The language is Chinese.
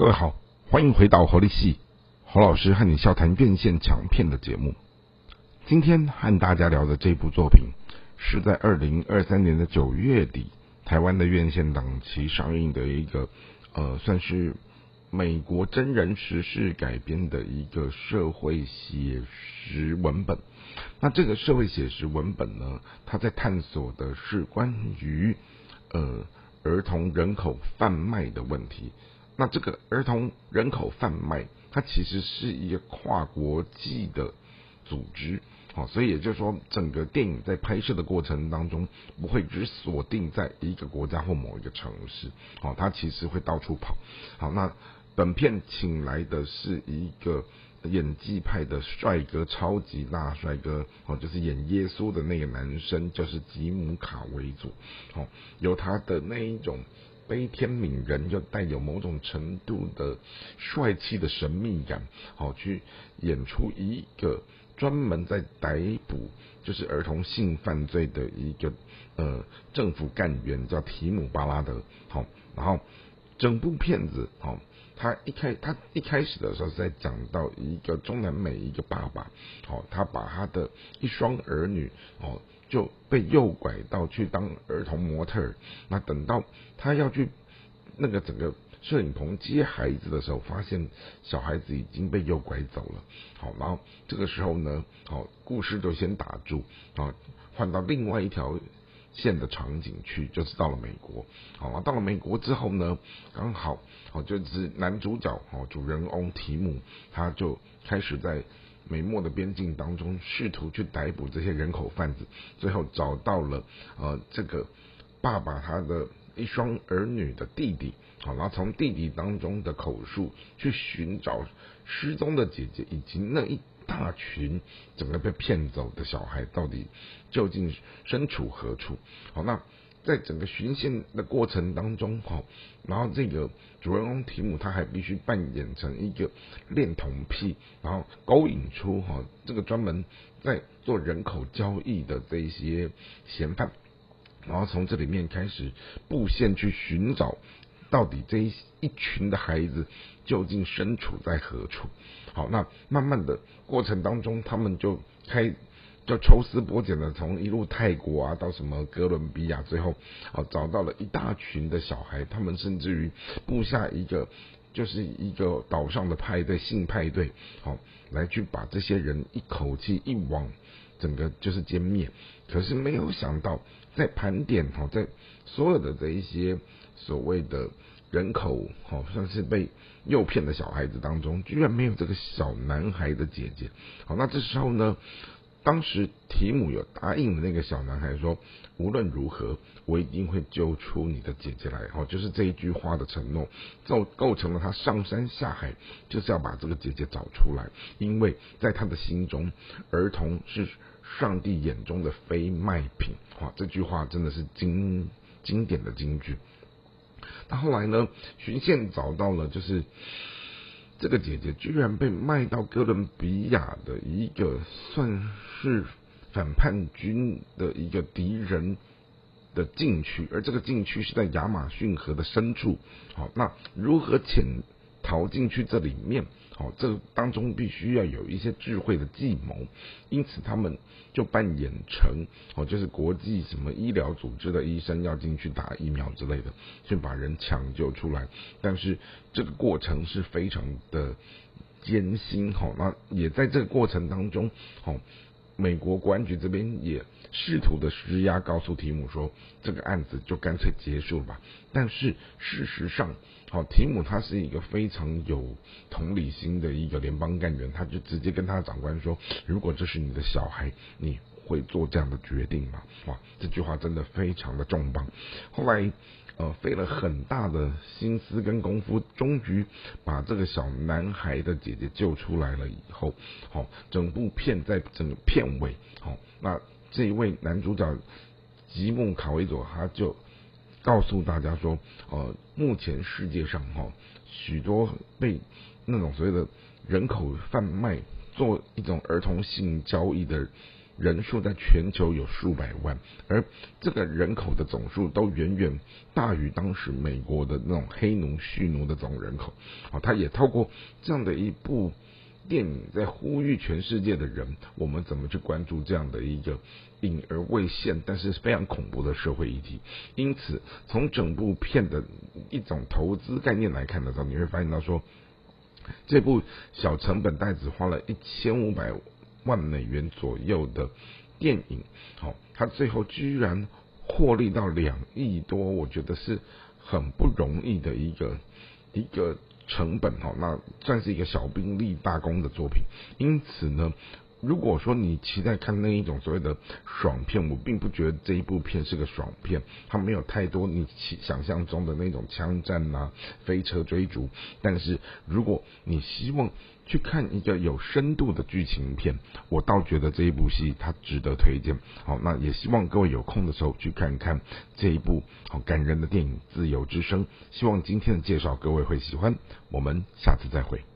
各位好，欢迎回到活力系侯老师和你笑谈院线强片的节目。今天和大家聊的这部作品，是在二零二三年的九月底，台湾的院线档期上映的一个呃，算是美国真人实事改编的一个社会写实文本。那这个社会写实文本呢，它在探索的是关于呃儿童人口贩卖的问题。那这个儿童人口贩卖，它其实是一个跨国际的组织，好，所以也就是说，整个电影在拍摄的过程当中，不会只锁定在一个国家或某一个城市，好，它其实会到处跑。好，那本片请来的是一个演技派的帅哥，超级大帅哥，哦，就是演耶稣的那个男生，就是吉姆卡为主，好，有他的那一种。悲天悯人，又带有某种程度的帅气的神秘感，好去演出一个专门在逮捕就是儿童性犯罪的一个呃政府干员，叫提姆巴拉德。好，然后整部片子，好，他一开他一开始的时候是在讲到一个中南美一个爸爸，好，他把他的一双儿女，哦。就被诱拐到去当儿童模特儿，那等到他要去那个整个摄影棚接孩子的时候，发现小孩子已经被诱拐走了。好，然后这个时候呢，好，故事就先打住，啊，换到另外一条线的场景去，就是到了美国。好，到了美国之后呢，刚好，哦，就是男主角，哦，主人翁提姆，他就开始在。美墨的边境当中，试图去逮捕这些人口贩子，最后找到了呃这个爸爸他的一双儿女的弟弟，好，然后从弟弟当中的口述去寻找失踪的姐姐以及那一大群整个被骗走的小孩到底究竟身处何处，好那。在整个巡线的过程当中，哈，然后这个主人公提姆他还必须扮演成一个恋童癖，然后勾引出哈这个专门在做人口交易的这一些嫌犯，然后从这里面开始布线去寻找到底这一一群的孩子究竟身处在何处。好，那慢慢的过程当中，他们就开。就抽丝剥茧的从一路泰国啊到什么哥伦比亚，最后哦找到了一大群的小孩，他们甚至于布下一个就是一个岛上的派对性派对，好来去把这些人一口气一网整个就是歼灭。可是没有想到，在盘点哈，在所有的这一些所谓的人口好像是被诱骗的小孩子当中，居然没有这个小男孩的姐姐。好，那这时候呢？当时提姆有答应的那个小男孩说：“无论如何，我一定会救出你的姐姐来。”哦，就是这一句话的承诺，构构成了他上山下海就是要把这个姐姐找出来。因为在他的心中，儿童是上帝眼中的非卖品。哇，这句话真的是经经典的金句。他后来呢，巡线找到了，就是。这个姐姐居然被卖到哥伦比亚的一个算是反叛军的一个敌人的禁区，而这个禁区是在亚马逊河的深处。好，那如何潜逃进去这里面？哦，这当中必须要有一些智慧的计谋，因此他们就扮演成哦，就是国际什么医疗组织的医生要进去打疫苗之类的，去把人抢救出来。但是这个过程是非常的艰辛，哈，那也在这个过程当中，好，美国国安局这边也试图的施压，告诉提姆说，这个案子就干脆结束吧。但是事实上，好，提姆他是一个非常有同理心的一个联邦干员，他就直接跟他的长官说：“如果这是你的小孩，你会做这样的决定吗？”哇，这句话真的非常的重磅。后来，呃，费了很大的心思跟功夫，终于把这个小男孩的姐姐救出来了。以后，好，整部片在整个片尾，好，那这一位男主角吉姆卡维佐他就。告诉大家说，呃，目前世界上哈许多被那种所谓的人口贩卖做一种儿童性交易的人数在全球有数百万，而这个人口的总数都远远大于当时美国的那种黑奴、蓄奴的总人口。好，他也透过这样的一部电影，在呼吁全世界的人，我们怎么去关注这样的一个隐而未现，但是非常恐怖的社会议题。因此，从整部片的一种投资概念来看的时候，你会发现到说。这部小成本，袋子花了一千五百万美元左右的电影，好，他最后居然获利到两亿多，我觉得是很不容易的一个一个成本哦，那算是一个小兵立大功的作品。因此呢。如果说你期待看那一种所谓的爽片，我并不觉得这一部片是个爽片，它没有太多你想象中的那种枪战啊、飞车追逐。但是如果你希望去看一个有深度的剧情片，我倒觉得这一部戏它值得推荐。好，那也希望各位有空的时候去看看这一部好感人的电影《自由之声》。希望今天的介绍各位会喜欢，我们下次再会。